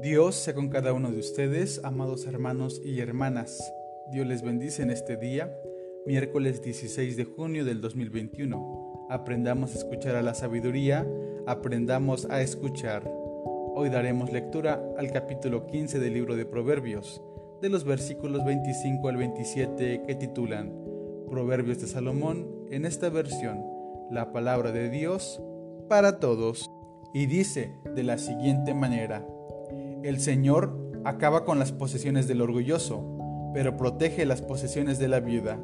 Dios sea con cada uno de ustedes, amados hermanos y hermanas. Dios les bendice en este día, miércoles 16 de junio del 2021. Aprendamos a escuchar a la sabiduría, aprendamos a escuchar. Hoy daremos lectura al capítulo 15 del libro de Proverbios, de los versículos 25 al 27 que titulan Proverbios de Salomón, en esta versión, la palabra de Dios para todos. Y dice de la siguiente manera, el Señor acaba con las posesiones del orgulloso, pero protege las posesiones de la viuda.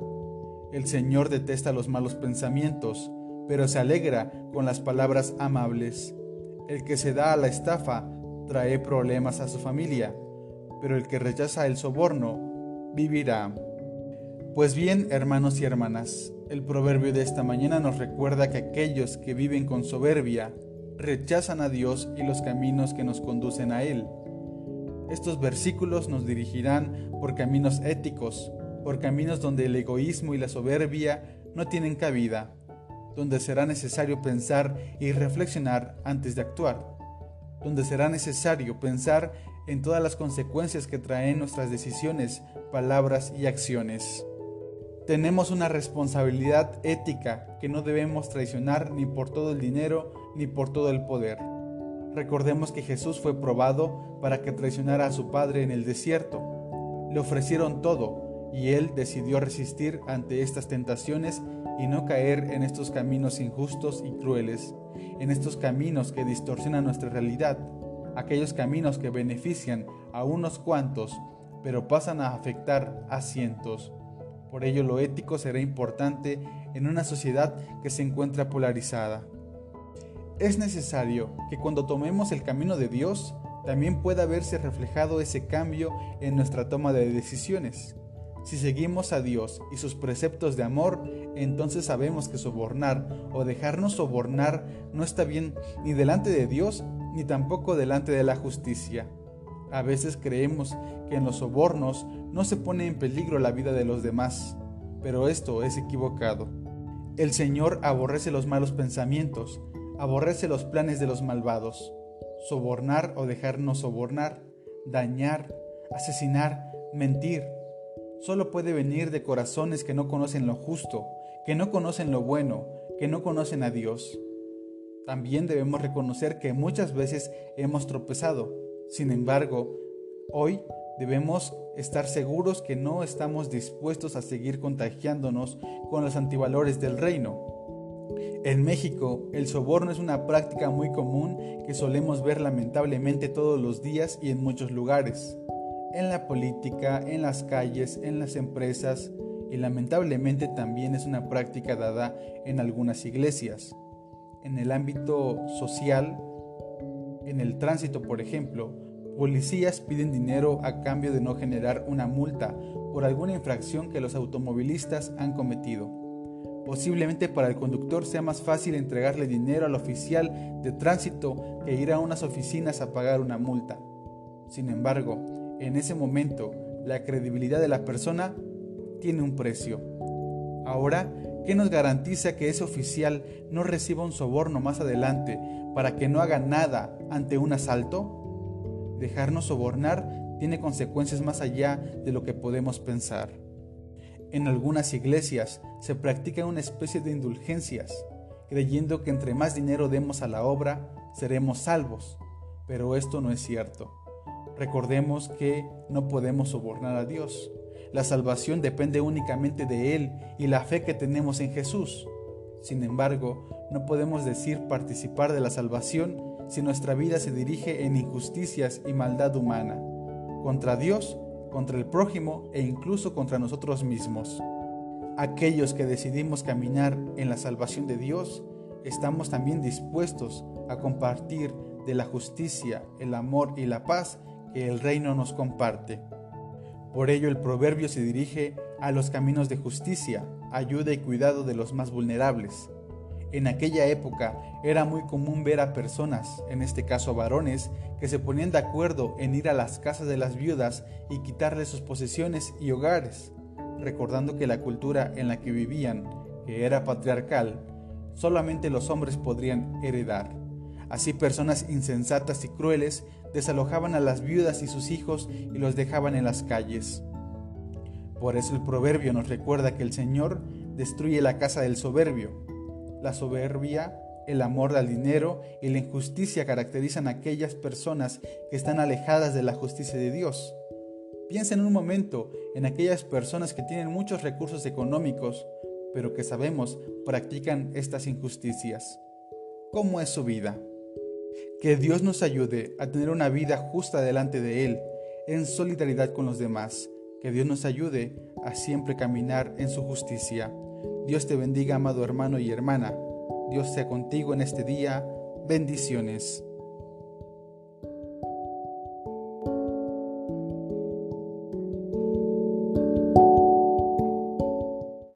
El Señor detesta los malos pensamientos, pero se alegra con las palabras amables. El que se da a la estafa trae problemas a su familia, pero el que rechaza el soborno vivirá. Pues bien, hermanos y hermanas, el proverbio de esta mañana nos recuerda que aquellos que viven con soberbia rechazan a Dios y los caminos que nos conducen a Él. Estos versículos nos dirigirán por caminos éticos, por caminos donde el egoísmo y la soberbia no tienen cabida, donde será necesario pensar y reflexionar antes de actuar, donde será necesario pensar en todas las consecuencias que traen nuestras decisiones, palabras y acciones. Tenemos una responsabilidad ética que no debemos traicionar ni por todo el dinero ni por todo el poder. Recordemos que Jesús fue probado para que traicionara a su Padre en el desierto. Le ofrecieron todo y él decidió resistir ante estas tentaciones y no caer en estos caminos injustos y crueles, en estos caminos que distorsionan nuestra realidad, aquellos caminos que benefician a unos cuantos, pero pasan a afectar a cientos. Por ello lo ético será importante en una sociedad que se encuentra polarizada. Es necesario que cuando tomemos el camino de Dios, también pueda verse reflejado ese cambio en nuestra toma de decisiones. Si seguimos a Dios y sus preceptos de amor, entonces sabemos que sobornar o dejarnos sobornar no está bien ni delante de Dios ni tampoco delante de la justicia. A veces creemos que en los sobornos no se pone en peligro la vida de los demás, pero esto es equivocado. El Señor aborrece los malos pensamientos, aborrece los planes de los malvados. Sobornar o dejarnos sobornar, dañar, asesinar, mentir, solo puede venir de corazones que no conocen lo justo, que no conocen lo bueno, que no conocen a Dios. También debemos reconocer que muchas veces hemos tropezado. Sin embargo, hoy Debemos estar seguros que no estamos dispuestos a seguir contagiándonos con los antivalores del reino. En México, el soborno es una práctica muy común que solemos ver lamentablemente todos los días y en muchos lugares. En la política, en las calles, en las empresas y lamentablemente también es una práctica dada en algunas iglesias. En el ámbito social, en el tránsito, por ejemplo, Policías piden dinero a cambio de no generar una multa por alguna infracción que los automovilistas han cometido. Posiblemente para el conductor sea más fácil entregarle dinero al oficial de tránsito que ir a unas oficinas a pagar una multa. Sin embargo, en ese momento, la credibilidad de la persona tiene un precio. Ahora, ¿qué nos garantiza que ese oficial no reciba un soborno más adelante para que no haga nada ante un asalto? Dejarnos sobornar tiene consecuencias más allá de lo que podemos pensar. En algunas iglesias se practica una especie de indulgencias, creyendo que entre más dinero demos a la obra, seremos salvos, pero esto no es cierto. Recordemos que no podemos sobornar a Dios. La salvación depende únicamente de Él y la fe que tenemos en Jesús. Sin embargo, no podemos decir participar de la salvación si nuestra vida se dirige en injusticias y maldad humana, contra Dios, contra el prójimo e incluso contra nosotros mismos. Aquellos que decidimos caminar en la salvación de Dios, estamos también dispuestos a compartir de la justicia, el amor y la paz que el reino nos comparte. Por ello el proverbio se dirige a los caminos de justicia, ayuda y cuidado de los más vulnerables, en aquella época era muy común ver a personas, en este caso varones, que se ponían de acuerdo en ir a las casas de las viudas y quitarles sus posesiones y hogares, recordando que la cultura en la que vivían, que era patriarcal, solamente los hombres podrían heredar. Así personas insensatas y crueles desalojaban a las viudas y sus hijos y los dejaban en las calles. Por eso el proverbio nos recuerda que el Señor destruye la casa del soberbio. La soberbia, el amor al dinero y la injusticia caracterizan a aquellas personas que están alejadas de la justicia de Dios. Piensa en un momento en aquellas personas que tienen muchos recursos económicos, pero que sabemos practican estas injusticias. ¿Cómo es su vida? Que Dios nos ayude a tener una vida justa delante de Él, en solidaridad con los demás. Que Dios nos ayude a siempre caminar en su justicia. Dios te bendiga, amado hermano y hermana. Dios sea contigo en este día. Bendiciones.